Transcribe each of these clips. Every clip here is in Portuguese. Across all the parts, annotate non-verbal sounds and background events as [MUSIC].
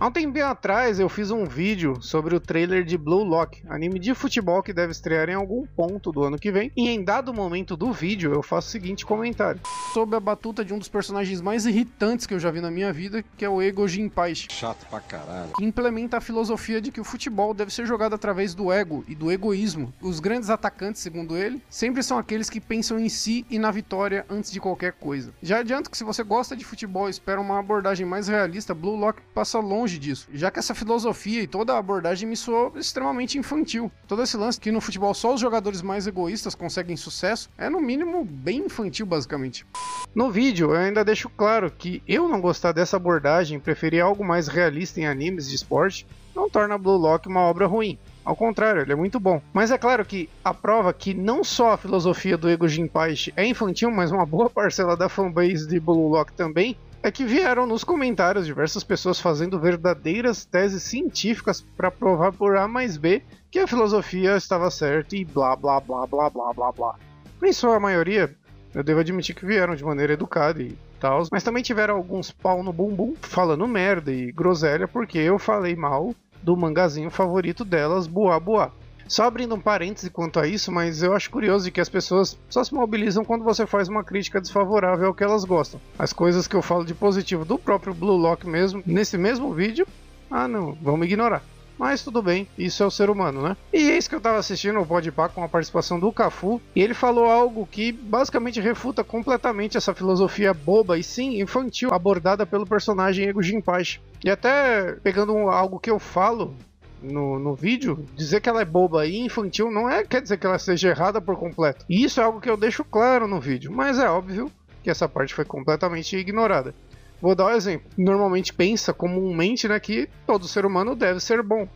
Há um tempinho atrás eu fiz um vídeo sobre o trailer de Blue Lock, anime de futebol que deve estrear em algum ponto do ano que vem, e em dado momento do vídeo eu faço o seguinte comentário. Sob a batuta de um dos personagens mais irritantes que eu já vi na minha vida, que é o Ego Jinpai. Chato pra caralho. Que implementa a filosofia de que o futebol deve ser jogado através do ego e do egoísmo. Os grandes atacantes, segundo ele, sempre são aqueles que pensam em si e na vitória antes de qualquer coisa. Já adianto que se você gosta de futebol e espera uma abordagem mais realista, Blue Lock passa longe longe disso, já que essa filosofia e toda a abordagem me soou extremamente infantil. Todo esse lance que no futebol só os jogadores mais egoístas conseguem sucesso é no mínimo bem infantil basicamente. No vídeo eu ainda deixo claro que eu não gostar dessa abordagem preferir algo mais realista em animes de esporte não torna Blue Lock uma obra ruim. Ao contrário, ele é muito bom. Mas é claro que a prova que não só a filosofia do Ego Jinpaichi é infantil, mas uma boa parcela da fanbase de Blue Lock também, é que vieram nos comentários diversas pessoas fazendo verdadeiras teses científicas para provar por A mais B que a filosofia estava certa e blá blá blá blá blá blá blá. Nem só a maioria, eu devo admitir que vieram de maneira educada e tal, mas também tiveram alguns pau no bumbum falando merda e groselha porque eu falei mal do mangazinho favorito delas, Boa Boa. Só abrindo um parêntese quanto a isso, mas eu acho curioso que as pessoas só se mobilizam quando você faz uma crítica desfavorável ao que elas gostam. As coisas que eu falo de positivo do próprio Blue Lock mesmo, nesse mesmo vídeo, ah não, vamos ignorar. Mas tudo bem, isso é o ser humano, né? E eis que eu tava assistindo o Podpah com a participação do Cafu, e ele falou algo que basicamente refuta completamente essa filosofia boba e sim infantil abordada pelo personagem Ego Jinpachi. E até pegando algo que eu falo no, no vídeo, dizer que ela é boba e infantil não é quer dizer que ela seja errada por completo. E isso é algo que eu deixo claro no vídeo, mas é óbvio que essa parte foi completamente ignorada. Vou dar um exemplo. Normalmente pensa comumente né, que todo ser humano deve ser bom.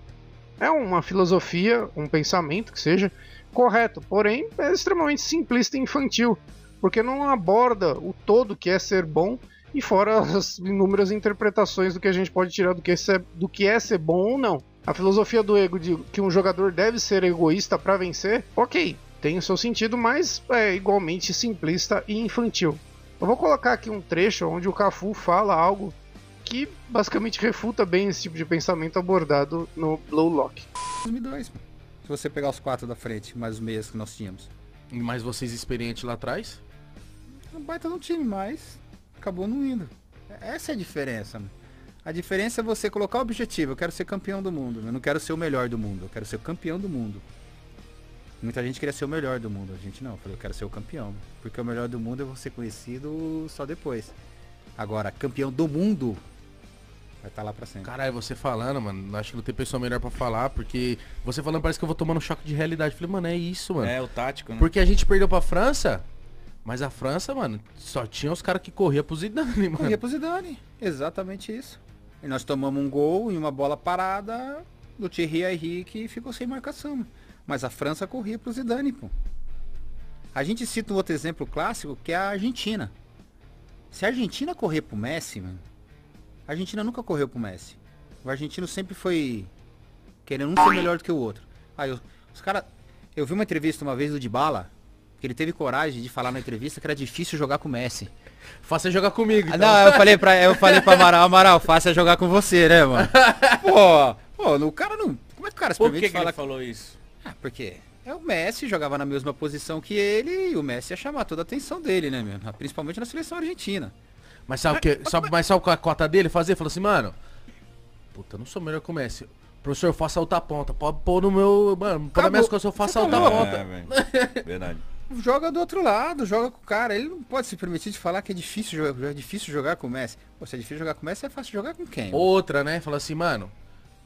É uma filosofia, um pensamento que seja correto, porém é extremamente simplista e infantil, porque não aborda o todo que é ser bom e fora as inúmeras interpretações do que a gente pode tirar do que é ser, do que é ser bom ou não. A filosofia do ego de que um jogador deve ser egoísta para vencer, ok, tem o seu sentido, mas é igualmente simplista e infantil. Eu vou colocar aqui um trecho onde o Cafu fala algo que basicamente refuta bem esse tipo de pensamento abordado no Blue Lock. 2002, se você pegar os quatro da frente, mais os meias que nós tínhamos. E mais vocês experientes lá atrás? Um baita no time, mas acabou não indo. Essa é a diferença, mano. A diferença é você colocar o objetivo. Eu quero ser campeão do mundo. Eu não quero ser o melhor do mundo. Eu quero ser o campeão do mundo. Muita gente queria ser o melhor do mundo. A gente não. Eu falei, eu quero ser o campeão. Porque o melhor do mundo eu vou ser conhecido só depois. Agora, campeão do mundo vai estar tá lá pra sempre. Caralho, você falando, mano. Acho que não tem pessoa melhor pra falar. Porque você falando parece que eu vou tomando um choque de realidade. falei, mano, é isso, mano. É, o tático, né? Porque a gente perdeu pra França. Mas a França, mano, só tinha os caras que corriam pro Zidane, [LAUGHS] mano. Corria pro Zidane. Exatamente isso. E nós tomamos um gol e uma bola parada do Thierry Henrique e ficou sem marcação. Mas a França corria pro Zidane, pô. A gente cita um outro exemplo clássico que é a Argentina. Se a Argentina correr pro Messi, mano, a Argentina nunca correu pro Messi. O argentino sempre foi querendo um ser melhor do que o outro. Aí os caras. Eu vi uma entrevista uma vez do Dybala, que ele teve coragem de falar na entrevista que era difícil jogar com o Messi. Faça jogar comigo. Então. Não, eu [LAUGHS] falei pra, eu falei pra Amaral, Amaral, faça jogar com você, né, mano? [LAUGHS] Pô, pô, o cara não. Como é que o cara se Por que, que falar... ele falou isso? Ah, porque é o Messi jogava na mesma posição que ele e o Messi ia chamar toda a atenção dele, né, meu? Principalmente na seleção argentina. Mas sabe o que? Sabe, mas sabe a cota dele fazer? Falou assim, mano. Puta, não sou melhor que o Messi. Professor, faça outra ponta. Pode pôr no meu. Mano, para minhas coisas eu faço outra tá ponta. É, [LAUGHS] Verdade joga do outro lado, joga com o cara. Ele não pode se permitir de falar que é difícil jogar, é difícil jogar com o Messi. Pô, se é difícil jogar com o Messi, é fácil jogar com quem? Outra, né? Fala assim, mano,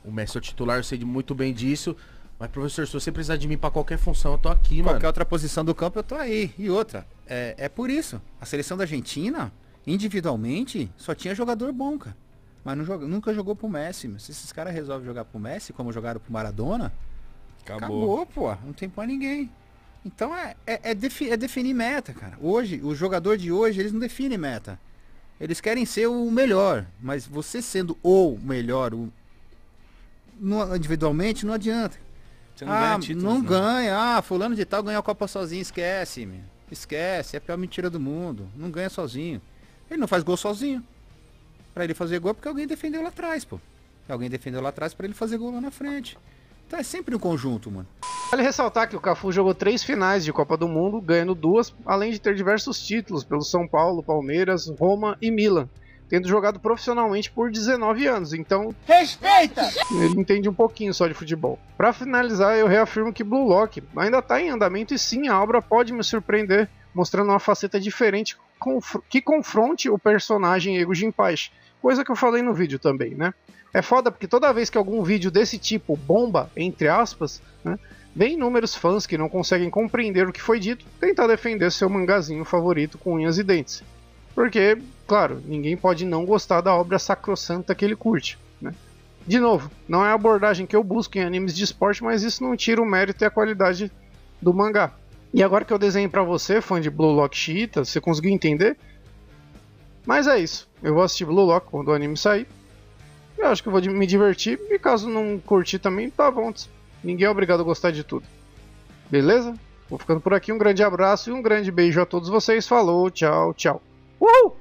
o Messi é o titular, eu sei muito bem disso. Mas, professor, se você precisar de mim para qualquer função, eu tô aqui, qualquer mano. Qualquer outra posição do campo, eu tô aí. E outra, é, é por isso. A seleção da Argentina, individualmente, só tinha jogador bom, cara. Mas não joga, nunca jogou pro Messi. Se esses caras resolvem jogar pro Messi, como jogaram pro Maradona, acabou, acabou pô. Não tem pra ninguém. Então é, é, é, defi é, definir meta, cara. Hoje, o jogador de hoje, eles não definem meta. Eles querem ser o melhor, mas você sendo o melhor, o, no, individualmente, não adianta. Você não ah, ganha títulos, não, não, ganha. Ah, fulano de tal ganhou a Copa sozinho, esquece, meu. Esquece, é a pior mentira do mundo. Não ganha sozinho. Ele não faz gol sozinho. Para ele fazer gol é porque alguém defendeu lá atrás, pô. Alguém defendeu lá atrás pra ele fazer gol lá na frente. Então é sempre um conjunto, mano. Vale ressaltar que o Cafu jogou três finais de Copa do Mundo, ganhando duas, além de ter diversos títulos pelo São Paulo, Palmeiras, Roma e Milan, tendo jogado profissionalmente por 19 anos. Então, Respeita! ele entende um pouquinho só de futebol. Pra finalizar, eu reafirmo que Blue Lock ainda tá em andamento e sim, a obra pode me surpreender, mostrando uma faceta diferente que confronte o personagem Ego Jinpaichi, coisa que eu falei no vídeo também, né? É foda porque toda vez que algum vídeo desse tipo bomba, entre aspas, né, vem inúmeros fãs que não conseguem compreender o que foi dito tentar defender seu mangazinho favorito com unhas e dentes. Porque, claro, ninguém pode não gostar da obra sacrossanta que ele curte. Né? De novo, não é a abordagem que eu busco em animes de esporte, mas isso não tira o mérito e a qualidade do mangá. E agora que eu desenhei pra você, fã de Blue Lock Cheetah, você conseguiu entender? Mas é isso. Eu vou assistir Blue Lock quando o anime sair. Eu acho que eu vou me divertir. E caso não curtir também, tá bom. Ninguém é obrigado a gostar de tudo. Beleza? Vou ficando por aqui. Um grande abraço e um grande beijo a todos vocês. Falou, tchau, tchau. Uhul!